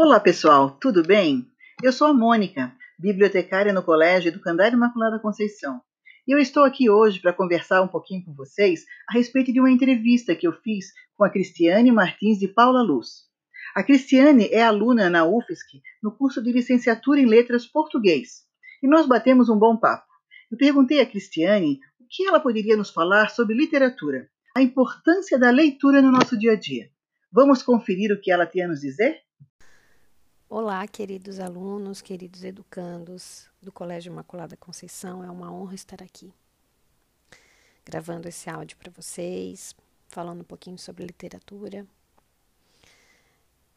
Olá, pessoal, tudo bem? Eu sou a Mônica, bibliotecária no Colégio do Candário Imaculada Conceição. E eu estou aqui hoje para conversar um pouquinho com vocês a respeito de uma entrevista que eu fiz com a Cristiane Martins de Paula Luz. A Cristiane é aluna na UFSC no curso de licenciatura em Letras Português. E nós batemos um bom papo. Eu perguntei a Cristiane o que ela poderia nos falar sobre literatura, a importância da leitura no nosso dia a dia. Vamos conferir o que ela tem a nos dizer? Olá, queridos alunos, queridos educandos do Colégio Imaculada Conceição. É uma honra estar aqui, gravando esse áudio para vocês, falando um pouquinho sobre literatura.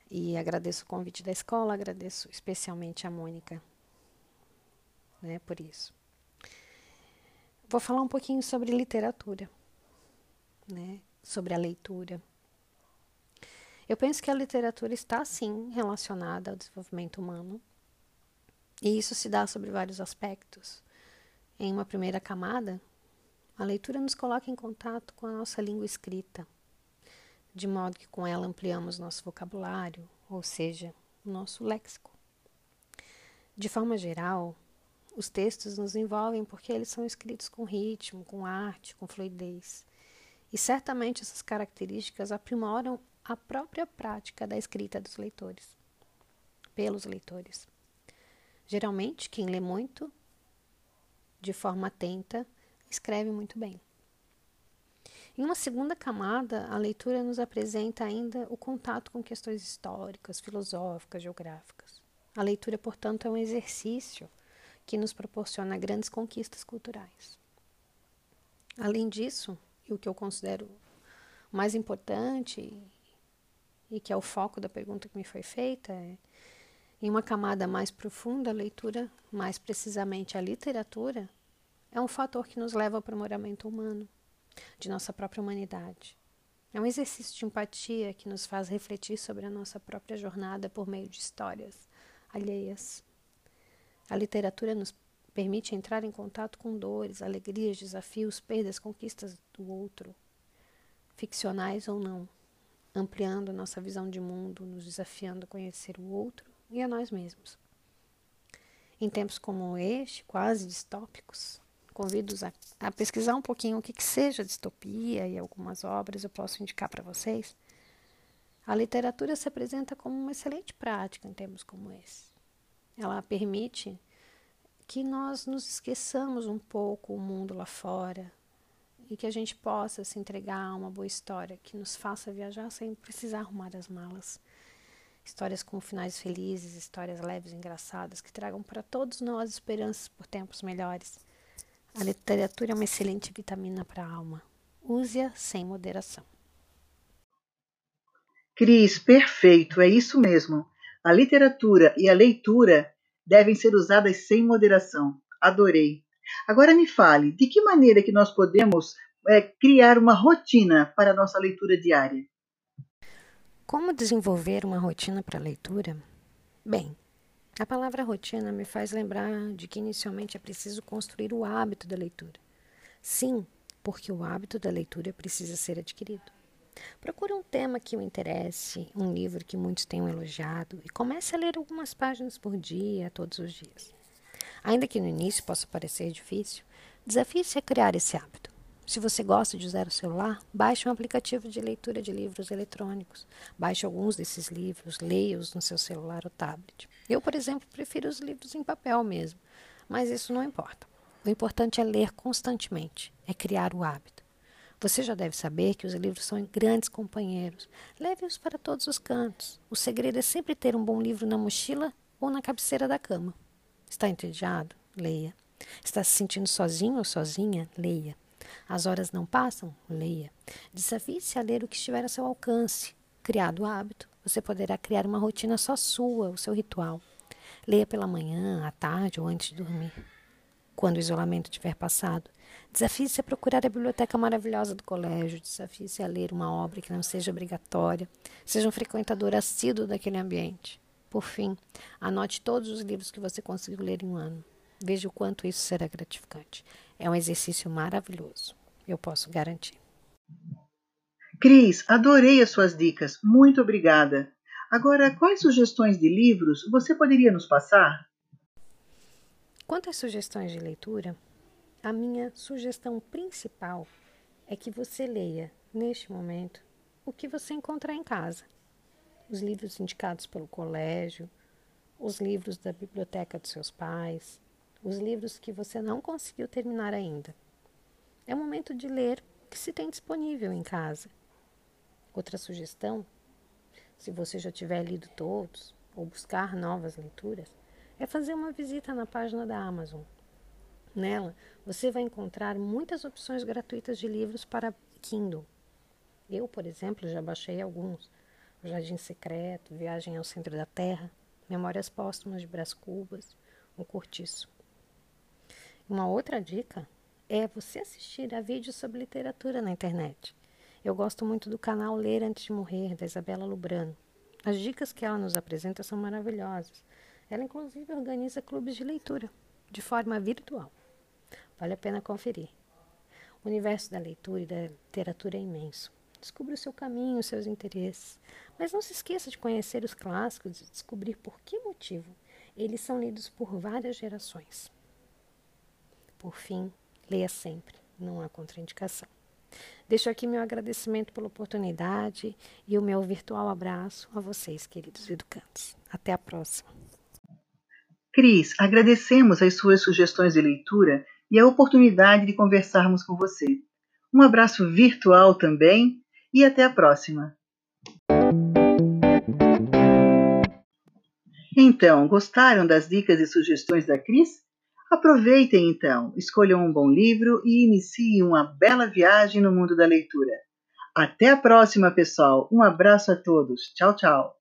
E agradeço o convite da escola, agradeço especialmente a Mônica, né, por isso. Vou falar um pouquinho sobre literatura, né, sobre a leitura eu penso que a literatura está, sim, relacionada ao desenvolvimento humano. E isso se dá sobre vários aspectos. Em uma primeira camada, a leitura nos coloca em contato com a nossa língua escrita, de modo que com ela ampliamos nosso vocabulário, ou seja, nosso léxico. De forma geral, os textos nos envolvem porque eles são escritos com ritmo, com arte, com fluidez. E certamente essas características aprimoram a própria prática da escrita dos leitores, pelos leitores. Geralmente, quem lê muito, de forma atenta, escreve muito bem. Em uma segunda camada, a leitura nos apresenta ainda o contato com questões históricas, filosóficas, geográficas. A leitura, portanto, é um exercício que nos proporciona grandes conquistas culturais. Além disso, e o que eu considero mais importante e que é o foco da pergunta que me foi feita, é, em uma camada mais profunda, a leitura, mais precisamente a literatura, é um fator que nos leva ao aprimoramento humano, de nossa própria humanidade. É um exercício de empatia que nos faz refletir sobre a nossa própria jornada por meio de histórias alheias. A literatura nos permite entrar em contato com dores, alegrias, desafios, perdas, conquistas do outro, ficcionais ou não ampliando nossa visão de mundo, nos desafiando a conhecer o outro e a nós mesmos. Em tempos como este, quase distópicos, convido-os a, a, pesquisar um pouquinho o que, que seja distopia e algumas obras eu posso indicar para vocês. A literatura se apresenta como uma excelente prática em tempos como esse. Ela permite que nós nos esqueçamos um pouco o mundo lá fora, e que a gente possa se entregar a uma boa história que nos faça viajar sem precisar arrumar as malas. Histórias com finais felizes, histórias leves engraçadas que tragam para todos nós esperanças por tempos melhores. A literatura é uma excelente vitamina para a alma. Use-a sem moderação. Cris, perfeito, é isso mesmo. A literatura e a leitura devem ser usadas sem moderação. Adorei. Agora me fale, de que maneira que nós podemos é, criar uma rotina para a nossa leitura diária? Como desenvolver uma rotina para a leitura? Bem, a palavra rotina me faz lembrar de que inicialmente é preciso construir o hábito da leitura. Sim, porque o hábito da leitura precisa ser adquirido. Procure um tema que o interesse, um livro que muitos tenham elogiado e comece a ler algumas páginas por dia, todos os dias. Ainda que no início possa parecer difícil, desafie-se a criar esse hábito. Se você gosta de usar o celular, baixe um aplicativo de leitura de livros eletrônicos. Baixe alguns desses livros, leia-os no seu celular ou tablet. Eu, por exemplo, prefiro os livros em papel mesmo, mas isso não importa. O importante é ler constantemente, é criar o hábito. Você já deve saber que os livros são grandes companheiros. Leve-os para todos os cantos. O segredo é sempre ter um bom livro na mochila ou na cabeceira da cama. Está entediado? Leia. Está se sentindo sozinho ou sozinha? Leia. As horas não passam? Leia. Desafie-se a ler o que estiver a seu alcance. Criado o hábito, você poderá criar uma rotina só sua, o seu ritual. Leia pela manhã, à tarde ou antes de dormir. Quando o isolamento tiver passado, desafie-se a procurar a biblioteca maravilhosa do colégio, desafie-se a ler uma obra que não seja obrigatória, seja um frequentador assíduo daquele ambiente. Por fim, anote todos os livros que você conseguiu ler em um ano. Veja o quanto isso será gratificante. É um exercício maravilhoso. Eu posso garantir. Cris, adorei as suas dicas. Muito obrigada. Agora, quais sugestões de livros você poderia nos passar? Quanto às sugestões de leitura, a minha sugestão principal é que você leia, neste momento, o que você encontrar em casa. Os livros indicados pelo colégio, os livros da biblioteca dos seus pais, os livros que você não conseguiu terminar ainda. É o momento de ler o que se tem disponível em casa. Outra sugestão, se você já tiver lido todos ou buscar novas leituras, é fazer uma visita na página da Amazon. Nela, você vai encontrar muitas opções gratuitas de livros para Kindle. Eu, por exemplo, já baixei alguns: Jardim Secreto, Viagem ao Centro da Terra, Memórias Póstumas de Brás Cubas, O Curtiço. Uma outra dica é você assistir a vídeos sobre literatura na internet. Eu gosto muito do canal Ler Antes de Morrer, da Isabela Lubrano. As dicas que ela nos apresenta são maravilhosas. Ela, inclusive, organiza clubes de leitura, de forma virtual. Vale a pena conferir. O universo da leitura e da literatura é imenso. Descubra o seu caminho, os seus interesses. Mas não se esqueça de conhecer os clássicos e descobrir por que motivo eles são lidos por várias gerações. Por fim, leia sempre, não há contraindicação. Deixo aqui meu agradecimento pela oportunidade e o meu virtual abraço a vocês, queridos educantes. Até a próxima. Cris, agradecemos as suas sugestões de leitura e a oportunidade de conversarmos com você. Um abraço virtual também e até a próxima. Então, gostaram das dicas e sugestões da Cris? Aproveitem então, escolham um bom livro e iniciem uma bela viagem no mundo da leitura. Até a próxima, pessoal. Um abraço a todos. Tchau, tchau.